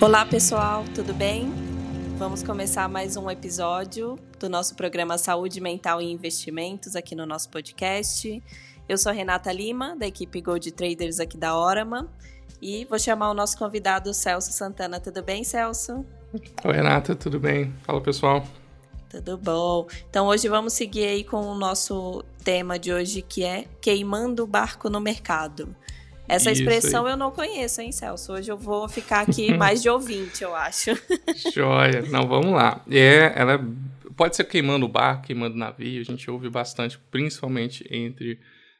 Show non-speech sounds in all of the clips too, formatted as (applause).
Olá, pessoal, tudo bem? Vamos começar mais um episódio do nosso programa Saúde Mental e Investimentos aqui no nosso podcast. Eu sou Renata Lima, da equipe Gold Traders aqui da Orama, e vou chamar o nosso convidado Celso Santana. Tudo bem, Celso? Oi, Renata, tudo bem? Fala, pessoal. Tudo bom. Então hoje vamos seguir aí com o nosso tema de hoje que é queimando o barco no mercado. Essa Isso expressão aí. eu não conheço, hein, Celso? Hoje eu vou ficar aqui (laughs) mais de ouvinte, eu acho. Joia. Não, vamos lá. É, ela pode ser queimando o barco, queimando o navio. A gente ouve bastante, principalmente entre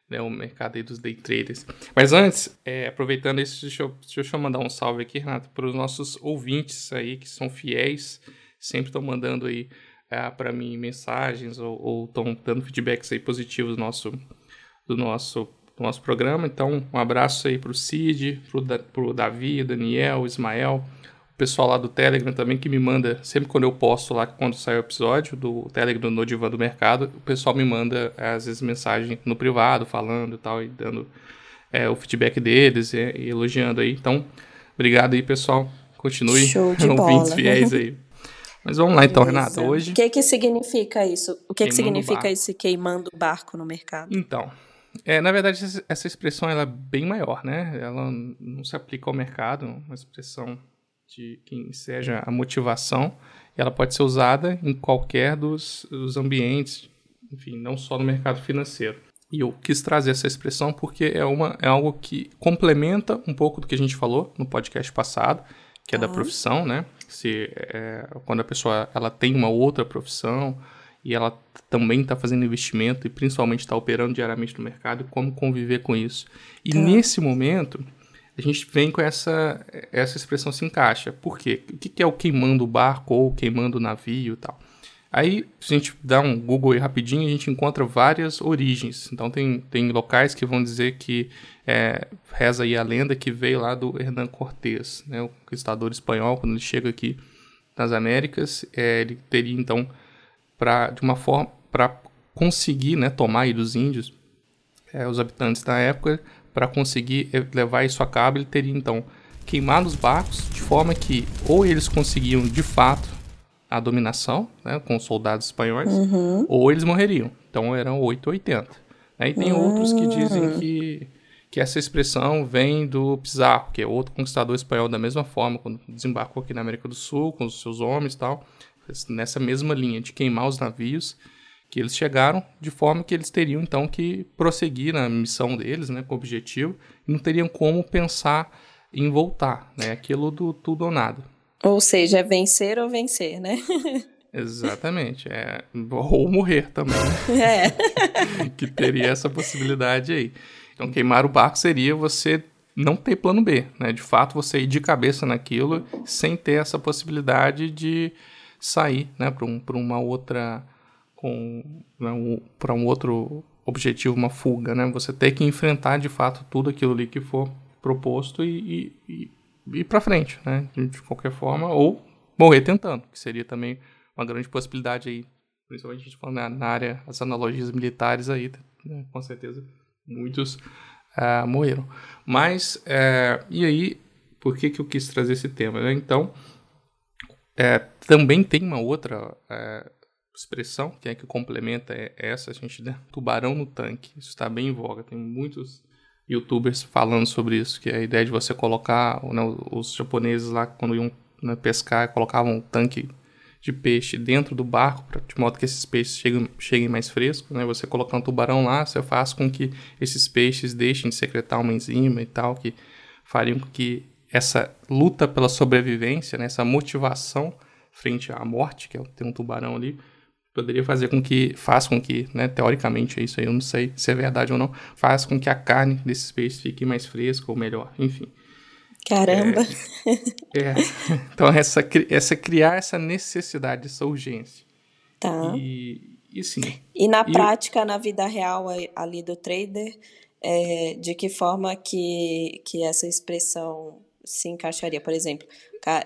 né, o mercado dos day traders. Mas antes, é, aproveitando isso, deixa eu, deixa eu mandar um salve aqui, Renato, para os nossos ouvintes aí que são fiéis, sempre estão mandando aí é, para mim mensagens ou estão dando feedbacks aí positivos do nosso, do nosso, do nosso programa. Então, um abraço aí para o Cid, para o Davi, Daniel, Ismael, o pessoal lá do Telegram também que me manda, sempre quando eu posto lá, quando sai o episódio do Telegram no Divan do Mercado, o pessoal me manda às vezes mensagem no privado, falando e tal, e dando é, o feedback deles e, e elogiando aí. Então, obrigado aí, pessoal. Continue (laughs) ouvintes fiéis aí. Mas vamos lá então, Beleza. Renata. Hoje. O que que significa isso? O que, que significa esse queimando o barco no mercado? Então, é, na verdade, essa expressão ela é bem maior, né? Ela não se aplica ao mercado, uma expressão de quem seja a motivação. Ela pode ser usada em qualquer dos, dos ambientes, enfim, não só no mercado financeiro. E eu quis trazer essa expressão porque é, uma, é algo que complementa um pouco do que a gente falou no podcast passado, que é da profissão, né? Se, é, quando a pessoa ela tem uma outra profissão e ela também está fazendo investimento e principalmente está operando diariamente no mercado, como conviver com isso. E tá. nesse momento, a gente vem com essa, essa expressão se encaixa. Por quê? O que é o queimando o barco ou queimando o navio e tal? Aí, se a gente dá um Google aí rapidinho, a gente encontra várias origens. Então, tem, tem locais que vão dizer que é, reza aí a lenda que veio lá do Hernán Cortés, né, o conquistador espanhol, quando ele chega aqui nas Américas, é, ele teria então, pra, de uma forma, para conseguir né, tomar aí dos índios, é, os habitantes da época, para conseguir levar isso a cabo, ele teria então queimado os barcos de forma que ou eles conseguiam de fato a dominação, né, com os soldados espanhóis, uhum. ou eles morreriam. Então eram 880. Aí tem uhum. outros que dizem hum. que, que essa expressão vem do Pizarro, que é outro conquistador espanhol da mesma forma, quando desembarcou aqui na América do Sul com os seus homens e tal, nessa mesma linha de queimar os navios, que eles chegaram de forma que eles teriam então que prosseguir na missão deles, né, com o objetivo, e não teriam como pensar em voltar, né, aquilo do tudo ou nada. Ou seja, é vencer ou vencer, né? (laughs) Exatamente. É, ou morrer também. Né? (laughs) É. (laughs) que teria essa possibilidade aí. Então, queimar o barco seria você não ter plano B, né? De fato, você ir de cabeça naquilo sem ter essa possibilidade de sair, né? Para um, uma outra... com né? um, para um outro objetivo, uma fuga, né? Você ter que enfrentar, de fato, tudo aquilo ali que for proposto e, e, ir para frente, né? De qualquer forma, ou morrer tentando, que seria também uma grande possibilidade aí, principalmente a gente falando na, na área, as analogias militares aí, né? com certeza muitos uh, morreram. Mas, uh, e aí, por que, que eu quis trazer esse tema? Né? Então, uh, também tem uma outra expressão que é que complementa essa, a gente, né? tubarão no tanque, isso está bem em voga, tem muitos youtubers falando sobre isso, que é a ideia de você colocar, né, os japoneses lá quando iam né, pescar, colocavam um tanque de peixe dentro do barco, pra, de modo que esses peixes cheguem, cheguem mais frescos, né? Você colocando um tubarão lá, você faz com que esses peixes deixem de secretar uma enzima e tal, que fariam com que essa luta pela sobrevivência, né, essa motivação frente à morte, que é ter um tubarão ali, poderia fazer com que, faz com que, né, teoricamente é isso aí, eu não sei se é verdade ou não, faz com que a carne desses peixes fique mais fresca ou melhor, enfim. Caramba! É, é, (laughs) então, essa, essa criar essa necessidade, essa urgência. Tá. E, e sim. E na e prática, eu... na vida real ali do trader, é, de que forma que, que essa expressão se encaixaria? Por exemplo,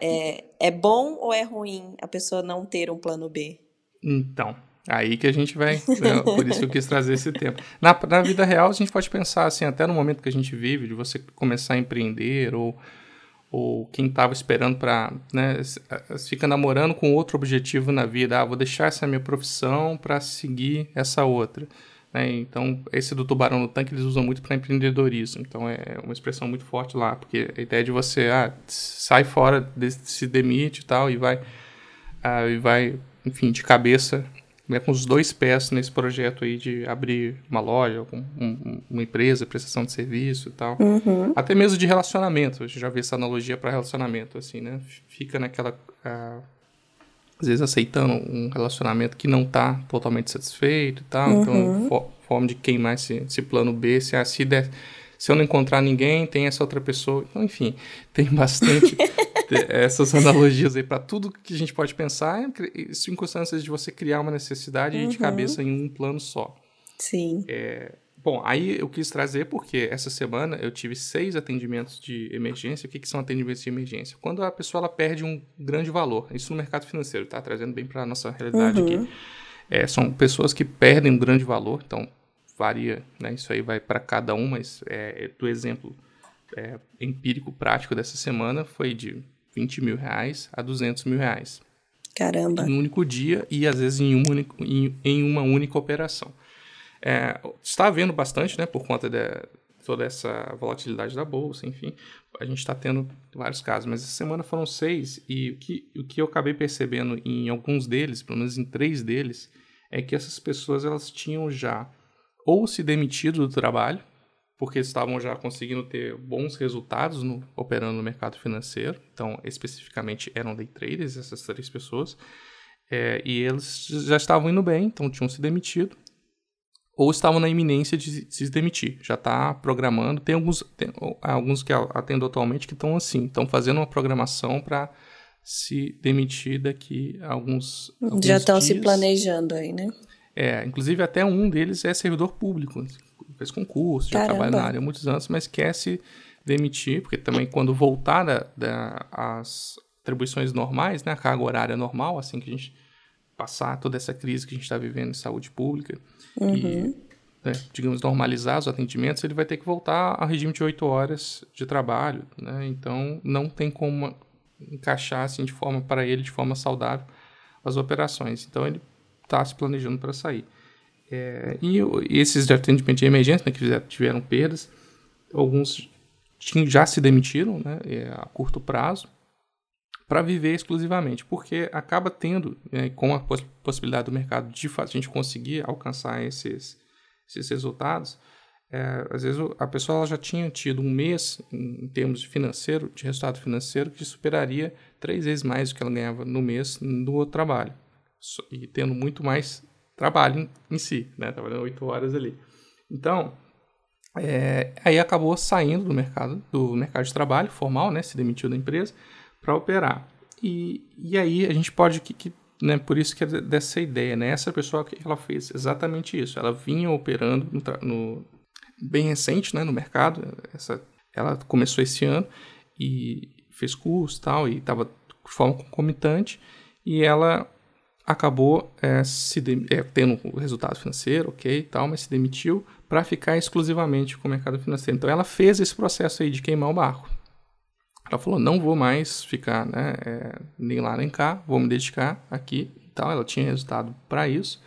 é, é bom ou é ruim a pessoa não ter um plano B? Então, aí que a gente vai. Né, por isso que eu quis trazer esse tema. Na, na vida real, a gente pode pensar assim, até no momento que a gente vive, de você começar a empreender ou, ou quem estava esperando para, né, fica namorando com outro objetivo na vida, ah, vou deixar essa minha profissão para seguir essa outra. Né? Então, esse do tubarão no tanque eles usam muito para empreendedorismo. Então, é uma expressão muito forte lá, porque a ideia de você, ah, sai fora, se demite e tal, e vai, ah, e vai, enfim, de cabeça né, com os dois pés nesse projeto aí de abrir uma loja, um, um, uma empresa, prestação de serviço e tal. Uhum. Até mesmo de relacionamento. A gente já vê essa analogia para relacionamento, assim, né? Fica naquela. Uh, às vezes aceitando um relacionamento que não está totalmente satisfeito e tal. Então, uhum. Então, for, forma de queimar esse, esse plano B, se, ah, se der se eu não encontrar ninguém, tem essa outra pessoa. Então, enfim, (laughs) tem bastante essas analogias aí para tudo que a gente pode pensar, circunstâncias de você criar uma necessidade uhum. de cabeça em um plano só. Sim. É, bom, aí eu quis trazer porque essa semana eu tive seis atendimentos de emergência. O que, que são atendimentos de emergência? Quando a pessoa ela perde um grande valor, isso no mercado financeiro, tá? Trazendo bem para nossa realidade uhum. aqui. É, são pessoas que perdem um grande valor, então varia, né? Isso aí vai para cada um, mas é, do exemplo é, empírico prático dessa semana foi de 20 mil reais a 200 mil reais. Caramba. Em um único dia e às vezes em, um único, em, em uma única operação. É, está havendo bastante, né, por conta de toda essa volatilidade da bolsa, enfim, a gente está tendo vários casos, mas essa semana foram seis e o que, o que eu acabei percebendo em alguns deles, pelo menos em três deles, é que essas pessoas elas tinham já ou se demitido do trabalho, porque estavam já conseguindo ter bons resultados no, operando no mercado financeiro. Então, especificamente, eram day traders, essas três pessoas. É, e eles já estavam indo bem, então tinham se demitido. Ou estavam na iminência de se demitir. Já está programando. Tem alguns, tem alguns que atendo atualmente que estão assim, estão fazendo uma programação para se demitir daqui a alguns, alguns Já estão se planejando aí, né? É, inclusive até um deles é servidor público, fez concurso, já trabalha na área há muitos anos, mas quer se demitir, porque também quando voltar da, da, as atribuições normais, né, a carga horária normal, assim que a gente passar toda essa crise que a gente está vivendo em saúde pública uhum. e, né, digamos, normalizar os atendimentos, ele vai ter que voltar ao regime de oito horas de trabalho, né, então não tem como encaixar assim de forma para ele de forma saudável as operações. Então ele está se planejando para sair. É, e, e, esses de atendimento de emergência, né, que tiveram perdas, alguns tinham, já se demitiram né, é, a curto prazo para viver exclusivamente, porque acaba tendo, é, com a poss possibilidade do mercado de a gente conseguir alcançar esses, esses resultados, é, às vezes a pessoa já tinha tido um mês em, termos de financeiro, de resultado financeiro, que superaria três vezes mais do que ela ganhava no mês no outro trabalho e tendo muito mais trabalho em si, né? Trabalhando oito horas ali. Então, é, aí acabou saindo do mercado, do mercado de trabalho formal, né? Se demitiu da empresa para operar. E, e aí a gente pode que, que né, por isso que é dessa ideia, né? Essa pessoa que ela fez exatamente isso. Ela vinha operando no, no bem recente, né, no mercado. Essa, ela começou esse ano e fez curso tal e estava de forma concomitante e ela acabou é, se é, tendo o resultado financeiro, ok, tal, mas se demitiu para ficar exclusivamente com o mercado financeiro. Então ela fez esse processo aí de queimar o barco. Ela falou, não vou mais ficar né, é, nem lá nem cá, vou me dedicar aqui e tal. Ela tinha resultado para isso.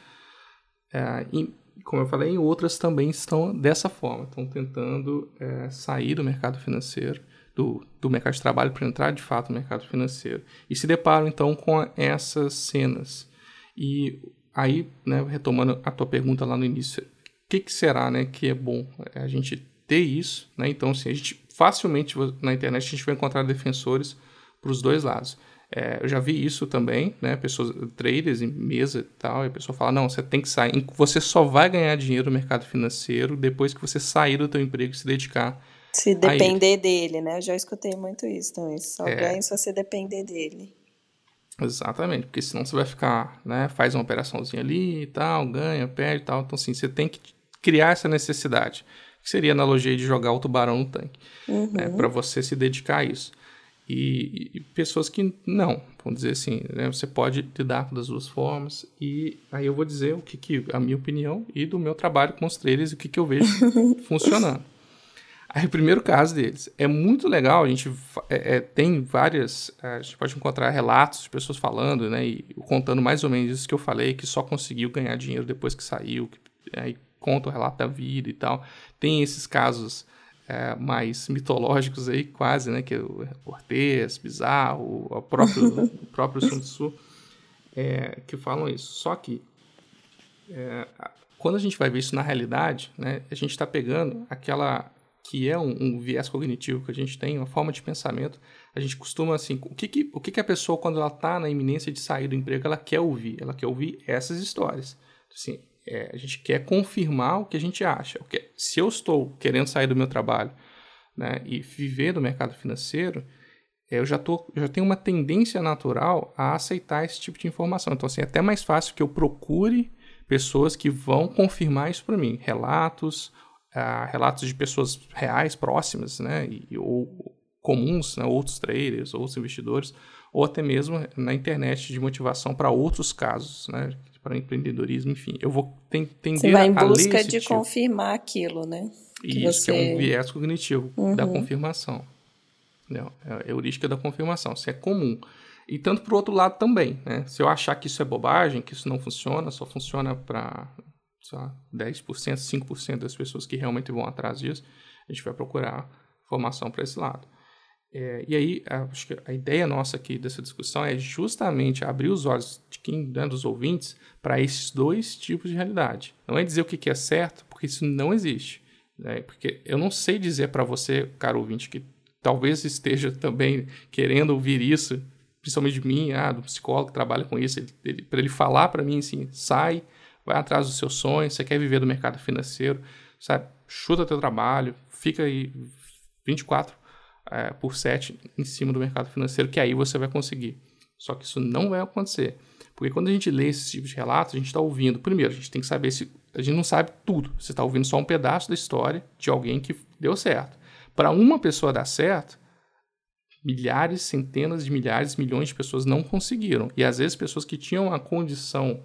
É, e, como eu falei, outras também estão dessa forma, estão tentando é, sair do mercado financeiro do, do mercado de trabalho para entrar de fato no mercado financeiro. E se deparam então com essas cenas. E aí, né, retomando a tua pergunta lá no início, o que, que será né, que é bom a gente ter isso? Né? Então, assim, a gente facilmente na internet a gente vai encontrar defensores para os dois lados. É, eu já vi isso também, né? Pessoas, traders em mesa e tal, e a pessoa fala, não, você tem que sair, você só vai ganhar dinheiro no mercado financeiro depois que você sair do teu emprego e se dedicar se depender dele, né? Eu já escutei muito isso também. Só é. ganha se você depender dele. Exatamente, porque senão você vai ficar, né? Faz uma operaçãozinha ali e tal, ganha, perde e tal. Então, assim, você tem que criar essa necessidade. Que seria a analogia de jogar o tubarão no tanque. Né? Uhum. Né, para você se dedicar a isso. E, e, pessoas que não, vamos dizer assim, né? você pode lidar das duas formas. E aí eu vou dizer o que, que a minha opinião e do meu trabalho com os trailers, o que, que eu vejo (laughs) funcionando. Aí o primeiro caso deles é muito legal, a gente é, é, tem várias, a gente pode encontrar relatos de pessoas falando, né, e contando mais ou menos isso que eu falei, que só conseguiu ganhar dinheiro depois que saiu, que, aí conta o relato da vida e tal. Tem esses casos é, mais mitológicos aí, quase, né, que é o Cortez, Bizarro, o próprio, (laughs) o próprio Sun Tzu, é, que falam isso. Só que é, quando a gente vai ver isso na realidade, né, a gente está pegando aquela que é um, um, viés cognitivo que a gente tem, uma forma de pensamento, a gente costuma assim, o que, que o que, que a pessoa quando ela está na iminência de sair do emprego, ela quer ouvir? Ela quer ouvir essas histórias. Assim, é, a gente quer confirmar o que a gente acha. Se eu estou querendo sair do meu trabalho né, e viver do mercado financeiro, é, eu já, tô, já tenho uma tendência natural a aceitar esse tipo de informação. Então, assim, é até mais fácil que eu procure pessoas que vão confirmar isso para mim. Relatos, uh, relatos de pessoas reais, próximas, né? E, ou comuns, né? outros traders, outros investidores, ou até mesmo na internet de motivação para outros casos, né? Para empreendedorismo, enfim. Eu vou tender Você vai em busca de tipo. confirmar aquilo, né? Que Isso, você... que é um viés cognitivo uhum. da confirmação. Não, é a heurística da confirmação. Isso é comum. E tanto para o outro lado também, né? Se eu achar que isso é bobagem, que isso não funciona, só funciona para 10%, 5% das pessoas que realmente vão atrás disso, a gente vai procurar formação para esse lado. É, e aí, acho que a ideia nossa aqui dessa discussão é justamente abrir os olhos de quem, né, dos ouvintes, para esses dois tipos de realidade. Não é dizer o que é certo, porque isso não existe. Né? Porque eu não sei dizer para você, caro ouvinte, que talvez esteja (laughs) também querendo ouvir isso, principalmente de mim, ah, do psicólogo que trabalha com isso, para ele falar para mim assim, sai, vai atrás dos seus sonhos, você quer viver do mercado financeiro, sabe? Chuta teu trabalho, fica aí 24 é, por 7 em cima do mercado financeiro, que aí você vai conseguir. Só que isso não vai acontecer. Porque quando a gente lê esse tipo de relatos, a gente está ouvindo. Primeiro, a gente tem que saber se. A gente não sabe tudo. Você está ouvindo só um pedaço da história de alguém que deu certo. Para uma pessoa dar certo, milhares, centenas de milhares, milhões de pessoas não conseguiram. E às vezes pessoas que tinham a condição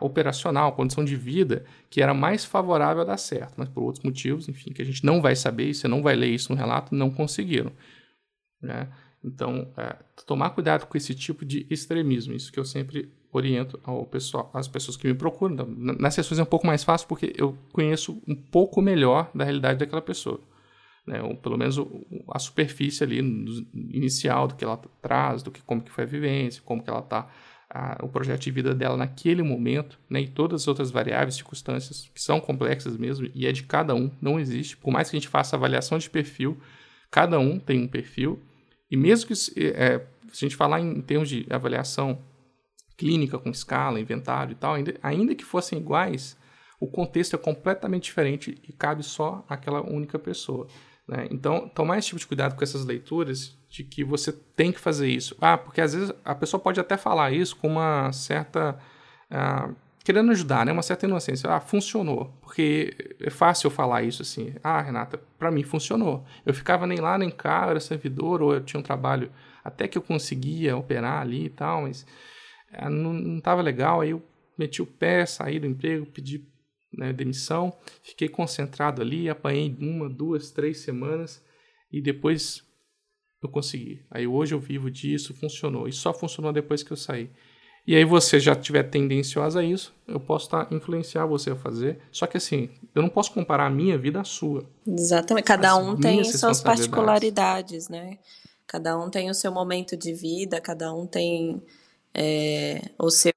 operacional, condição de vida que era mais favorável a dar certo, mas por outros motivos, enfim, que a gente não vai saber, você não vai ler isso no relato, não conseguiram. Né? Então, é, tomar cuidado com esse tipo de extremismo, isso que eu sempre oriento ao pessoal, às pessoas que me procuram. Então, nas sessões é um pouco mais fácil porque eu conheço um pouco melhor da realidade daquela pessoa. Né? Ou pelo menos a superfície ali inicial do que ela traz, do que como que foi a vivência, como que ela está a, o projeto de vida dela naquele momento, né, e todas as outras variáveis, circunstâncias que são complexas mesmo, e é de cada um, não existe. Por mais que a gente faça avaliação de perfil, cada um tem um perfil, e mesmo que é, se a gente falar em termos de avaliação clínica com escala, inventário e tal, ainda, ainda que fossem iguais, o contexto é completamente diferente e cabe só àquela única pessoa. Né? Então, tomar esse tipo de cuidado com essas leituras de que você tem que fazer isso. Ah, porque às vezes a pessoa pode até falar isso com uma certa. Ah, querendo ajudar, né? Uma certa inocência. Ah, funcionou. Porque é fácil eu falar isso assim. Ah, Renata, para mim funcionou. Eu ficava nem lá nem cá, eu era servidor, ou eu tinha um trabalho até que eu conseguia operar ali e tal, mas ah, não estava legal. Aí eu meti o pé, saí do emprego, pedi né, demissão, fiquei concentrado ali, apanhei uma, duas, três semanas e depois eu consegui. Aí hoje eu vivo disso, funcionou. E só funcionou depois que eu saí. E aí você já tiver tendenciosa a isso, eu posso tá, influenciar você a fazer. Só que assim, eu não posso comparar a minha vida à sua. Exatamente. Cada um tem suas particularidades, né? Cada um tem o seu momento de vida, cada um tem é, o seu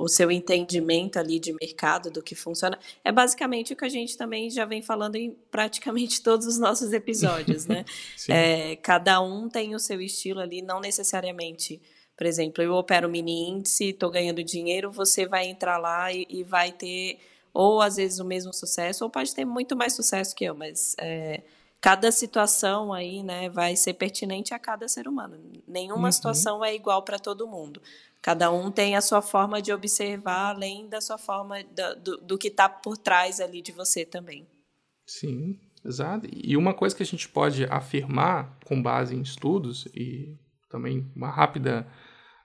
o seu entendimento ali de mercado, do que funciona. É basicamente o que a gente também já vem falando em praticamente (laughs) todos os nossos episódios, né? (laughs) é, cada um tem o seu estilo ali, não necessariamente. Por exemplo, eu opero mini índice, estou ganhando dinheiro, você vai entrar lá e, e, vai ter, ou às vezes o mesmo sucesso, ou pode ter muito mais sucesso que eu, mas é, cada situação aí, né, vai ser pertinente a cada ser humano. Nenhuma uhum. situação é igual para todo mundo. Cada um tem a sua forma de observar, além da sua forma do, do que está por trás ali de você também. Sim, exato. E uma coisa que a gente pode afirmar com base em estudos e também uma rápida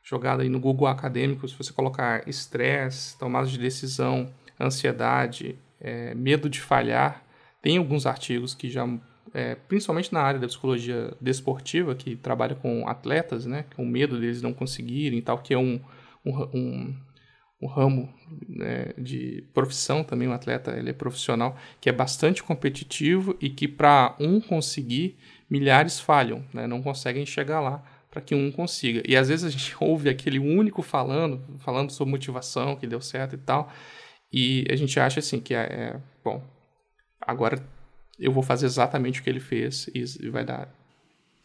jogada aí no Google Acadêmico, se você colocar estresse, tomada de decisão, ansiedade, é, medo de falhar, tem alguns artigos que já é, principalmente na área da psicologia desportiva, que trabalha com atletas, né, com medo deles não conseguirem e tal, que é um, um, um, um ramo né, de profissão também, um atleta ele é profissional, que é bastante competitivo e que para um conseguir, milhares falham, né, não conseguem chegar lá para que um consiga. E às vezes a gente (laughs) ouve aquele único falando, falando sobre motivação, que deu certo e tal, e a gente acha assim que é, é bom, agora eu vou fazer exatamente o que ele fez e, vai dar.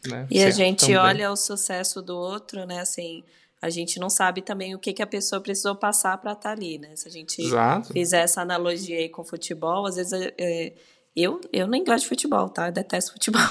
Né, e a gente também. olha o sucesso do outro, né? Assim, a gente não sabe também o que, que a pessoa precisou passar para estar tá ali, né? Se a gente Exato. fizer essa analogia aí com futebol, às vezes é, eu, eu nem gosto de futebol, tá? Eu detesto futebol.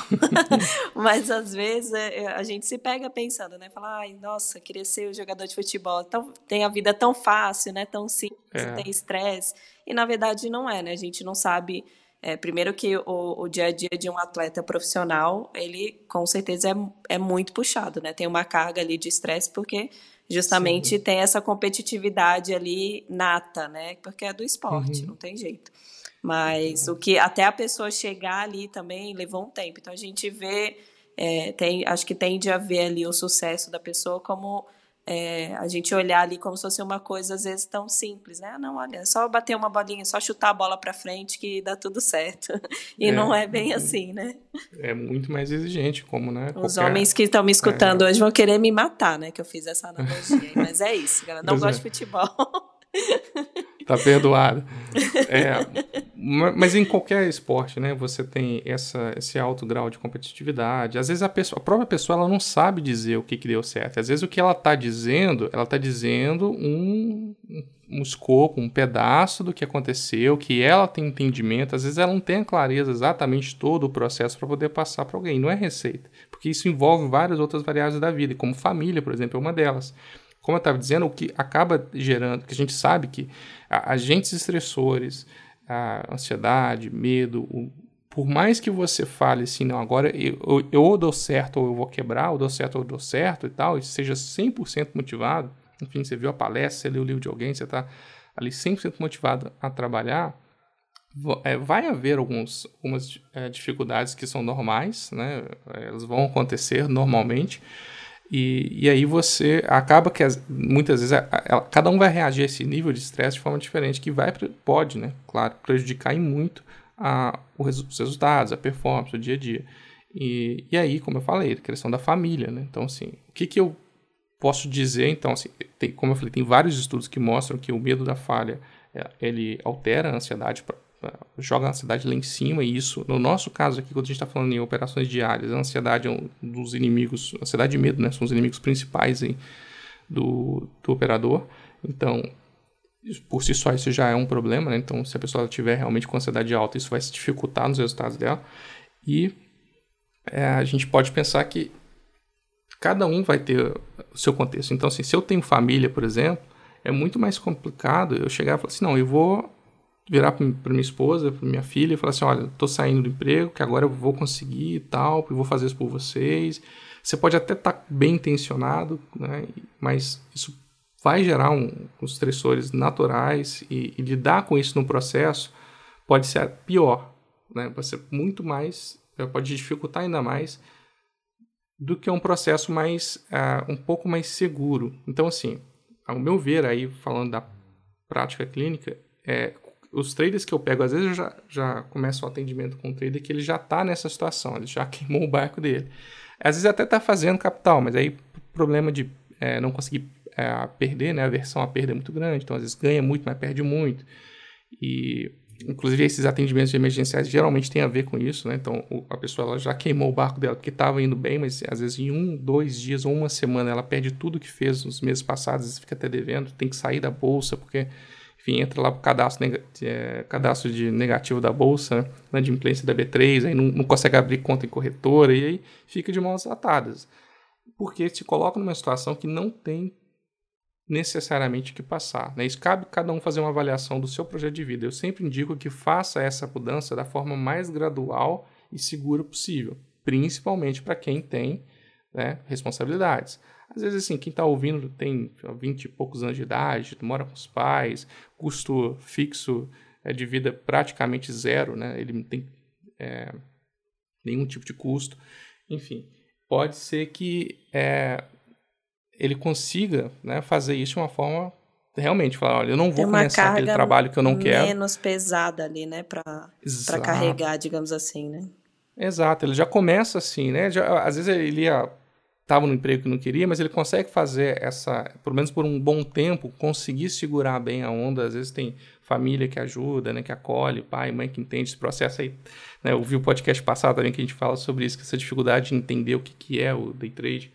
(laughs) Mas às vezes é, a gente se pega pensando, né? Fala, ai, nossa, queria ser o jogador de futebol. Tão, tem a vida tão fácil, né? Tão simples, é. tem estresse. E na verdade não é, né? A gente não sabe é, primeiro que o, o, dia a dia de um atleta profissional, ele com certeza é, é muito puxado, né? Tem uma carga ali de estresse porque justamente Sim. tem essa competitividade ali nata, né? Porque é do esporte, uhum. não tem jeito. Mas o que até a pessoa chegar ali também levou um tempo. Então a gente vê, é, tem, acho que tende a ver ali o sucesso da pessoa como é, a gente olhar ali como se fosse uma coisa às vezes tão simples, né? Ah, não, olha, é só bater uma bolinha, só chutar a bola para frente que dá tudo certo. (laughs) E é, não é bem assim, né? É muito mais exigente, como, né? Os qualquer... homens que estão me escutando é. hoje vão querer me matar, né? Que eu fiz essa analogia. Mas é isso, galera. Não gosto de futebol. (laughs) Tá perdoado. É, mas em qualquer esporte, né, você tem essa, esse alto grau de competitividade. Às vezes a, pessoa, a própria pessoa ela não sabe dizer o que, que deu certo. Às vezes o que ela está dizendo, ela está dizendo um, um escopo, um pedaço do que aconteceu, que ela tem entendimento. Às vezes ela não tem a clareza exatamente todo o processo para poder passar para alguém. Não é receita, porque isso envolve várias outras variáveis da vida, como família, por exemplo, é uma delas como eu estava dizendo, o que acaba gerando, que a gente sabe que agentes estressores, a ansiedade, medo, o, por mais que você fale assim, não, agora eu, eu, eu ou dou certo ou eu vou quebrar, ou dou certo ou dou certo e tal, e seja 100% motivado, enfim, você viu a palestra, você leu o livro de alguém, você está ali 100% motivado a trabalhar, é, vai haver alguns, algumas é, dificuldades que são normais, né? elas vão acontecer normalmente, e, e aí você acaba que as, muitas vezes a, a, cada um vai reagir a esse nível de estresse de forma diferente, que vai pode, né, claro, prejudicar muito a, os resultados, a performance, o dia a dia. E, e aí, como eu falei, a questão da família, né? Então, assim, o que, que eu posso dizer? Então, assim, tem, como eu falei, tem vários estudos que mostram que o medo da falha é, ele altera a ansiedade joga a ansiedade lá em cima e isso, no nosso caso aqui, quando a gente está falando em operações diárias, a ansiedade é um dos inimigos, ansiedade e medo, né, são os inimigos principais aí do, do operador. Então, por si só isso já é um problema, né? Então, se a pessoa tiver realmente com ansiedade alta, isso vai se dificultar nos resultados dela. E é, a gente pode pensar que cada um vai ter o seu contexto. Então, assim, se eu tenho família, por exemplo, é muito mais complicado eu chegar e falar assim, não, eu vou virar para minha esposa, para minha filha e falar assim: olha, estou saindo do emprego, que agora eu vou conseguir e tal, e vou fazer isso por vocês. Você pode até estar tá bem intencionado, né, mas isso vai gerar um, uns estressores naturais e, e, lidar com isso no processo pode ser pior, né, pode ser muito mais, eh, pode dificultar ainda mais do que um processo mais, uh, um pouco mais seguro. Então, assim, ao meu ver, aí falando da prática clínica, é, os traders que eu pego, às vezes eu já, já começo o atendimento com um trader que ele já está nessa situação, ele já (laughs) queimou o barco dele. Às vezes até está fazendo capital, mas aí problema de é, não conseguir é, perder, né? A versão a perda é muito grande, então às vezes ganha muito, mas perde muito. E inclusive esses atendimentos emergenciais geralmente tem a ver com isso, né? Então a pessoa ela já queimou o barco dela porque estava indo bem, mas às vezes em um, dois dias ou uma semana ela perde tudo que fez nos meses passados, fica até devendo, tem que sair da bolsa porque enfim, entra lá para o cadastro, é, cadastro de negativo da bolsa, né, de implência da B3, aí não, não, consegue abrir conta em corretora e aí fica de mãos atadas. Porque se coloca numa situação que não tem necessariamente que passar. Né? Isso cabe cada um fazer uma avaliação do seu projeto de vida. Eu sempre indico que faça essa mudança da forma mais gradual e segura possível, principalmente para quem tem né, responsabilidades. Às vezes, assim, quem está ouvindo tem 20 e poucos anos de idade, mora com os pais, custo fixo é, de vida praticamente zero, né? Ele tem, é, nenhum tipo de custo. Enfim, pode ser que é, ele consiga né, fazer isso de uma forma realmente falar, olha, eu não vou começar aquele trabalho que eu não quero. menos pesada ali, né, para carregar, digamos assim, né? Exato, ele já começa assim, né? Já, às vezes ele ia estava no emprego que não queria, mas ele consegue fazer essa, pelo menos por um bom tempo, conseguir segurar bem a onda. Às vezes tem família que ajuda, né, que acolhe, pai, mãe que entende esse processo aí. Né, eu vi o podcast passado também que a gente fala sobre isso, que essa dificuldade de entender o que, que é o day trade,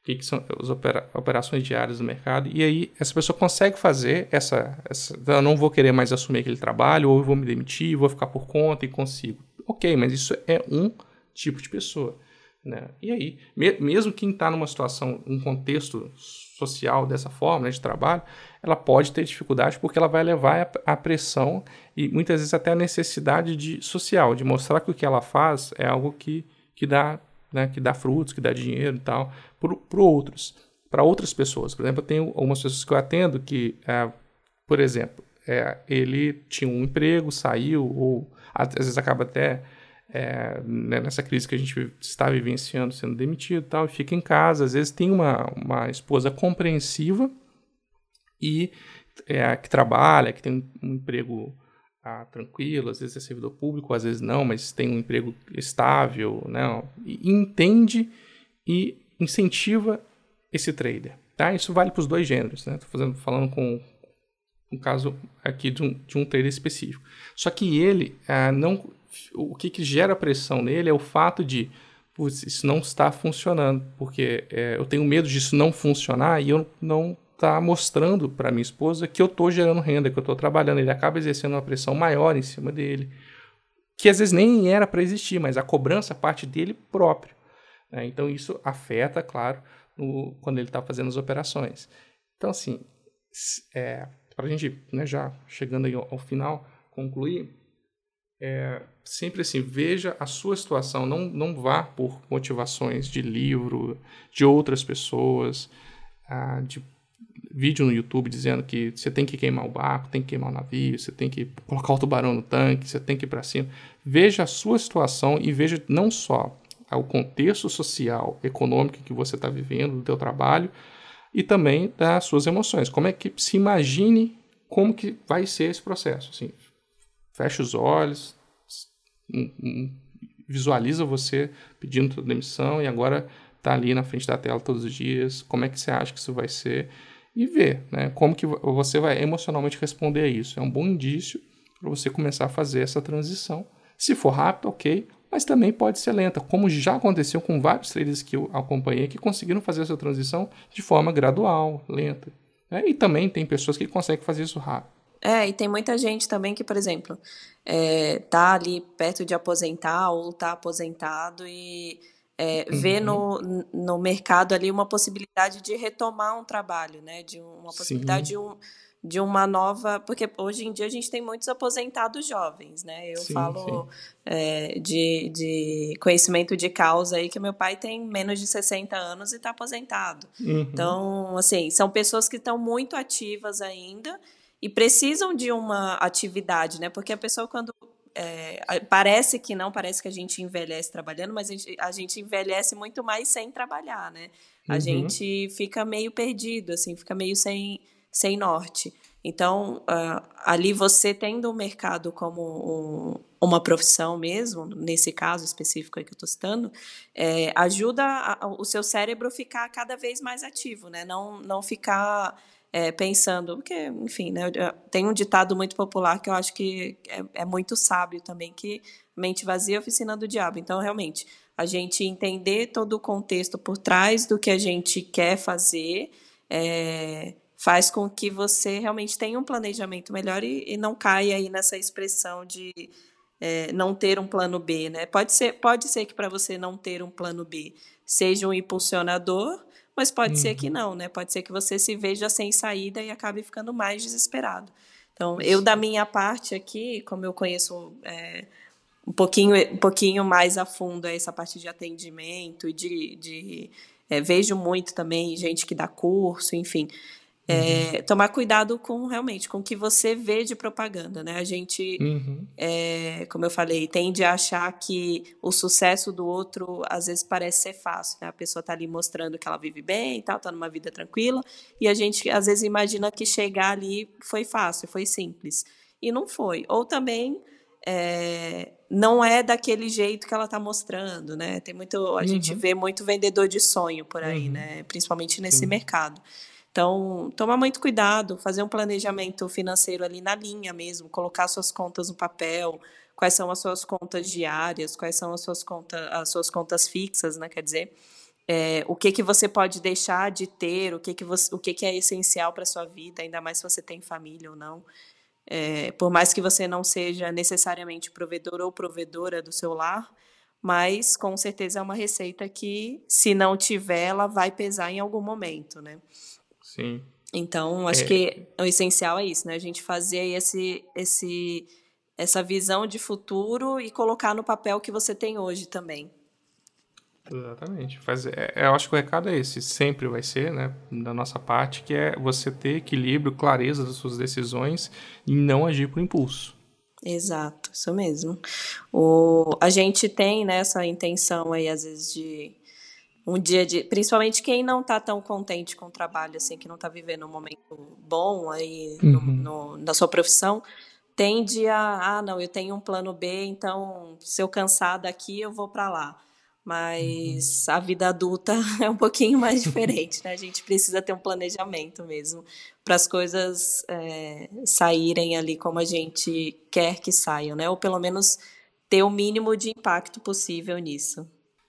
o que, que são as opera, operações diárias do mercado. E aí essa pessoa consegue fazer essa, essa, eu não vou querer mais assumir aquele trabalho, ou eu vou me demitir, vou ficar por conta e consigo. Ok, mas isso é um tipo de pessoa. Né? E aí, me, mesmo quem está numa situação, um contexto social dessa forma, né, de trabalho, ela pode ter dificuldade porque ela vai levar a, pressão e muitas vezes até a necessidade de social, de mostrar que o que ela faz é algo que, que, dá, né, que dá frutos, que dá dinheiro e tal, para outros, para outras pessoas. Por exemplo, eu tenho algumas pessoas que eu atendo que, é, por exemplo, é, ele tinha um emprego, saiu, ou às vezes acaba até é, né, nessa crise que a gente está vivenciando, sendo demitido e tal, fica em casa. Às vezes tem uma, uma esposa compreensiva e é, que trabalha, que tem um emprego ah, tranquilo, às vezes é servidor público, às vezes não, mas tem um emprego estável, né, e entende e incentiva esse trader. Tá? Isso vale para os dois gêneros. Estou né? falando com um caso aqui de um, de um trader específico. Só que ele ah, não o que, que gera pressão nele é o fato de isso não está funcionando, porque é, eu tenho medo disso não funcionar e eu não tá mostrando para minha esposa que eu estou gerando renda, que eu estou trabalhando. Ele acaba exercendo uma pressão maior em cima dele, que às vezes nem era para existir, mas a cobrança parte dele próprio. Né? Então isso afeta, claro, no, quando ele está fazendo as operações. Então assim, é, para a gente né, já chegando ao, ao final concluir, é, sempre assim, veja a sua situação, não, não vá por motivações de livro, de outras pessoas, ah, de vídeo no YouTube dizendo que você tem que queimar o barco, tem que queimar o navio, você tem que colocar o tubarão no tanque, você tem que ir para cima. Veja a sua situação e veja não só o contexto social, econômico que você está vivendo, do teu trabalho, e também das suas emoções. Como é que se imagine como que vai ser esse processo. Assim, fecha os olhos, visualiza você pedindo demissão e agora está ali na frente da tela todos os dias, como é que você acha que isso vai ser e ver né, como que você vai emocionalmente responder a isso. É um bom indício para você começar a fazer essa transição. Se for rápido, ok, mas também pode ser lenta, como já aconteceu com vários traders que eu acompanhei que conseguiram fazer essa transição de forma gradual, lenta. Né? E também tem pessoas que conseguem fazer isso rápido. É, e tem muita gente também que, por exemplo, é, tá ali perto de aposentar ou tá aposentado e é, uhum. vê no, no mercado ali uma possibilidade de retomar um trabalho, né? De uma possibilidade de, um, de uma nova. Porque hoje em dia a gente tem muitos aposentados jovens, né? Eu sim, falo sim. É, de, de conhecimento de causa aí que meu pai tem menos de 60 anos e está aposentado. Uhum. Então, assim, são pessoas que estão muito ativas ainda e precisam de uma atividade, né? Porque a pessoa, quando. É, parece que não, parece que a gente envelhece trabalhando, mas a gente, a gente envelhece muito mais sem trabalhar, né? A uhum. gente fica meio perdido, assim, fica meio sem, sem norte. Então, uh, ali você tendo o mercado como um, uma profissão mesmo, nesse caso específico aí que eu estou citando, é, ajuda a, o seu cérebro a ficar cada vez mais ativo, né? Não, não ficar é, pensando, porque, enfim, né, tem um ditado muito popular que eu acho que é, é muito sábio também, que mente vazia é oficina do diabo. Então, realmente, a gente entender todo o contexto por trás do que a gente quer fazer é, faz com que você realmente tenha um planejamento melhor e, e não caia aí nessa expressão de é, não ter um plano B, né? Pode ser, pode ser que para você não ter um plano B seja um impulsionador, mas pode uhum. ser que não, né? Pode ser que você se veja sem saída e acabe ficando mais desesperado. Então, eu da minha parte aqui, como eu conheço é, um pouquinho, um pouquinho mais a fundo essa parte de atendimento e de, de é, vejo muito também gente que dá curso, enfim. É, tomar cuidado com realmente com o que você vê de propaganda, né? A gente, uhum. é, como eu falei, tende a achar que o sucesso do outro às vezes parece ser fácil, né? A pessoa tá ali mostrando que ela vive bem e tal, tá numa vida tranquila, e a gente às vezes imagina que chegar ali foi fácil, foi simples. E não foi. Ou também é, não é daquele jeito que ela está mostrando, né? Tem muito, a uhum. gente vê muito vendedor de sonho por aí, uhum. né? Principalmente nesse Sim. mercado. Então, tomar muito cuidado, fazer um planejamento financeiro ali na linha mesmo, colocar suas contas no papel, quais são as suas contas diárias, quais são as suas contas, as suas contas fixas, né? Quer dizer, é, o que que você pode deixar de ter, o que que você, o que que é essencial para sua vida, ainda mais se você tem família ou não. É, por mais que você não seja necessariamente provedor ou provedora do seu lar, mas com certeza é uma receita que, se não tiver, ela vai pesar em algum momento, né? Sim. Então, acho é. que o essencial é isso, né? A gente fazer esse, esse, essa visão de futuro e colocar no papel que você tem hoje também. Exatamente. Faz, é, eu acho que o recado é esse, sempre vai ser, né, da nossa parte, que é você ter equilíbrio, clareza das suas decisões e não agir por impulso. Exato, isso mesmo. O, a gente tem né, essa intenção aí, às vezes, de um dia de. Principalmente quem não está tão contente com o trabalho, assim, que não está vivendo um momento bom aí uhum. no, no, na sua profissão, tende a. Ah, não, eu tenho um plano B, então se eu cansar daqui, eu vou para lá. Mas uhum. a vida adulta (laughs) é um pouquinho mais diferente, né? A gente precisa ter um planejamento mesmo para as coisas é, saírem ali como a gente quer que saiam, né? Ou pelo menos ter o mínimo de impacto possível nisso.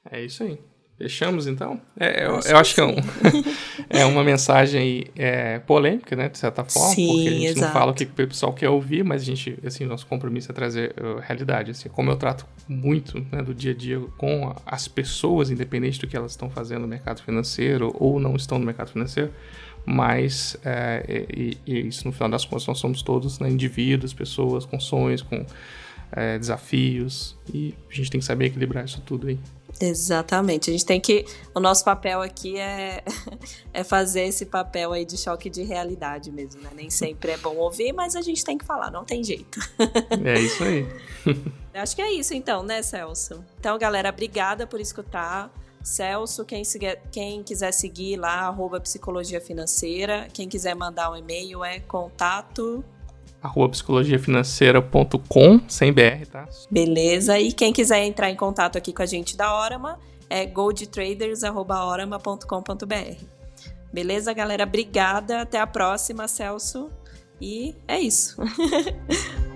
É isso aí. Fechamos então? É, eu, acho, eu acho que, que é, um, (laughs) é, uma mensagem é, polêmica, né? De certa forma, Sim, porque a gente exato. não fala o que o pessoal quer ouvir, mas a gente, assim, nosso compromisso é trazer uh, realidade. Assim, como eu trato muito né, do dia a dia com as pessoas, independente do que elas estão fazendo no mercado financeiro ou não estão no mercado financeiro, mas é, e, e, isso no final das contas nós somos todos né, indivíduos, pessoas com sonhos, com é, desafios e a gente tem que saber equilibrar isso tudo aí. Exatamente. A gente tem que. O nosso papel aqui é, (laughs) é fazer esse papel aí de choque de realidade mesmo, né? Nem sempre é bom ouvir, mas a gente tem que falar, não tem jeito. (laughs) É isso aí. Acho que é isso então, né, Celso? Então, galera, obrigada por escutar. Celso, quem, quem quiser seguir lá, arroba psicologia financeira. Quem quiser mandar um e-mail é contato arroba psicologiafinanceira.com, sem BR, tá? Beleza. E quem quiser entrar em contato aqui com a gente da Orama é goldtraders.orama.com.br. Beleza, galera? Obrigada. Até a próxima, Celso. E é isso. (laughs)